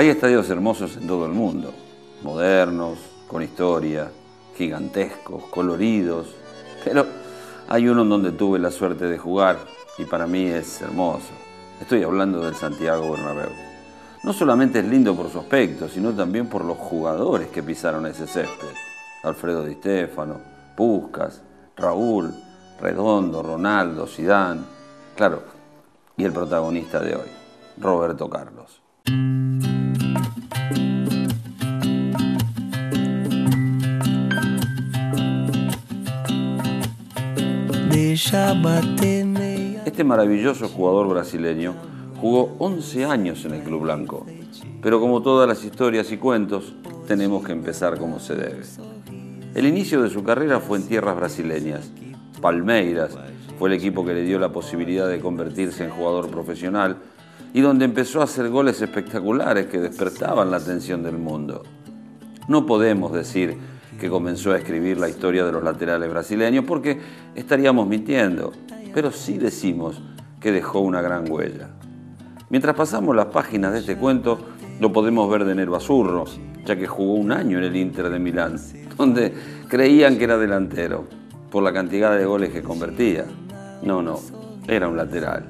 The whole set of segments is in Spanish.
Hay estadios hermosos en todo el mundo, modernos, con historia, gigantescos, coloridos, pero hay uno en donde tuve la suerte de jugar y para mí es hermoso. Estoy hablando del Santiago Bernabéu. No solamente es lindo por su aspecto, sino también por los jugadores que pisaron ese césped. Alfredo Di Stefano, Puscas, Raúl, Redondo, Ronaldo, Sidán, claro, y el protagonista de hoy, Roberto Carlos. Este maravilloso jugador brasileño jugó 11 años en el Club Blanco, pero como todas las historias y cuentos, tenemos que empezar como se debe. El inicio de su carrera fue en tierras brasileñas. Palmeiras fue el equipo que le dio la posibilidad de convertirse en jugador profesional y donde empezó a hacer goles espectaculares que despertaban la atención del mundo. No podemos decir que comenzó a escribir la historia de los laterales brasileños, porque estaríamos mintiendo, pero sí decimos que dejó una gran huella. Mientras pasamos las páginas de este cuento, lo podemos ver de Nero Azurro, ya que jugó un año en el Inter de Milán, donde creían que era delantero, por la cantidad de goles que convertía. No, no, era un lateral.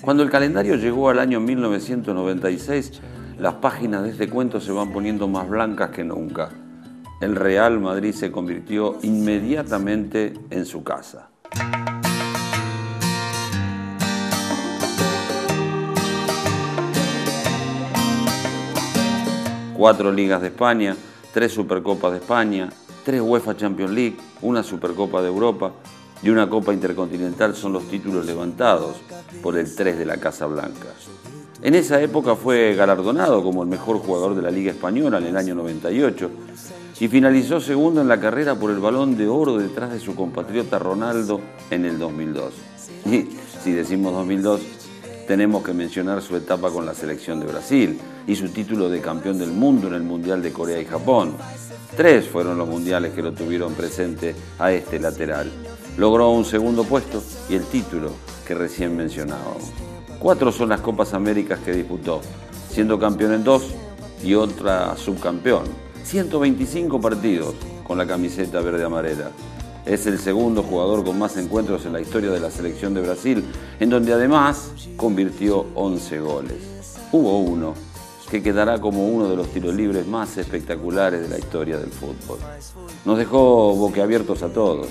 Cuando el calendario llegó al año 1996, las páginas de este cuento se van poniendo más blancas que nunca el Real Madrid se convirtió inmediatamente en su casa. Cuatro ligas de España, tres Supercopas de España, tres UEFA Champions League, una Supercopa de Europa y una Copa Intercontinental son los títulos levantados por el 3 de la Casa Blanca. En esa época fue galardonado como el mejor jugador de la Liga Española en el año 98 y finalizó segundo en la carrera por el balón de oro detrás de su compatriota Ronaldo en el 2002. Y si decimos 2002, tenemos que mencionar su etapa con la selección de Brasil y su título de campeón del mundo en el Mundial de Corea y Japón. Tres fueron los mundiales que lo tuvieron presente a este lateral. Logró un segundo puesto y el título que recién mencionábamos. Cuatro son las Copas Américas que disputó, siendo campeón en dos y otra subcampeón. 125 partidos con la camiseta verde amarela. Es el segundo jugador con más encuentros en la historia de la selección de Brasil, en donde además convirtió 11 goles. Hubo uno que quedará como uno de los tiros libres más espectaculares de la historia del fútbol. Nos dejó boquiabiertos a todos,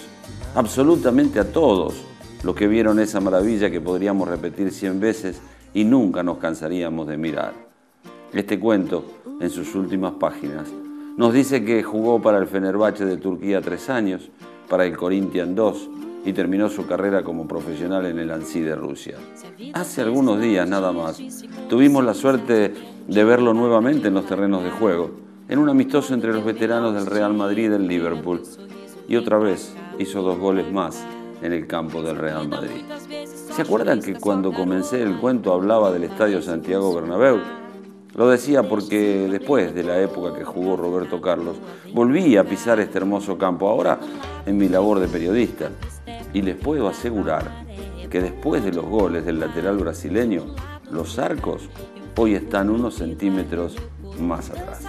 absolutamente a todos los que vieron esa maravilla que podríamos repetir 100 veces y nunca nos cansaríamos de mirar. Este cuento, en sus últimas páginas, nos dice que jugó para el Fenerbahce de Turquía tres años, para el Corinthians dos y terminó su carrera como profesional en el ANSI de Rusia. Hace algunos días nada más tuvimos la suerte de verlo nuevamente en los terrenos de juego, en un amistoso entre los veteranos del Real Madrid y del Liverpool, y otra vez hizo dos goles más en el campo del Real Madrid. ¿Se acuerdan que cuando comencé el cuento hablaba del Estadio Santiago Bernabéu? Lo decía porque después de la época que jugó Roberto Carlos, volví a pisar este hermoso campo, ahora en mi labor de periodista. Y les puedo asegurar que después de los goles del lateral brasileño, los arcos hoy están unos centímetros más atrás.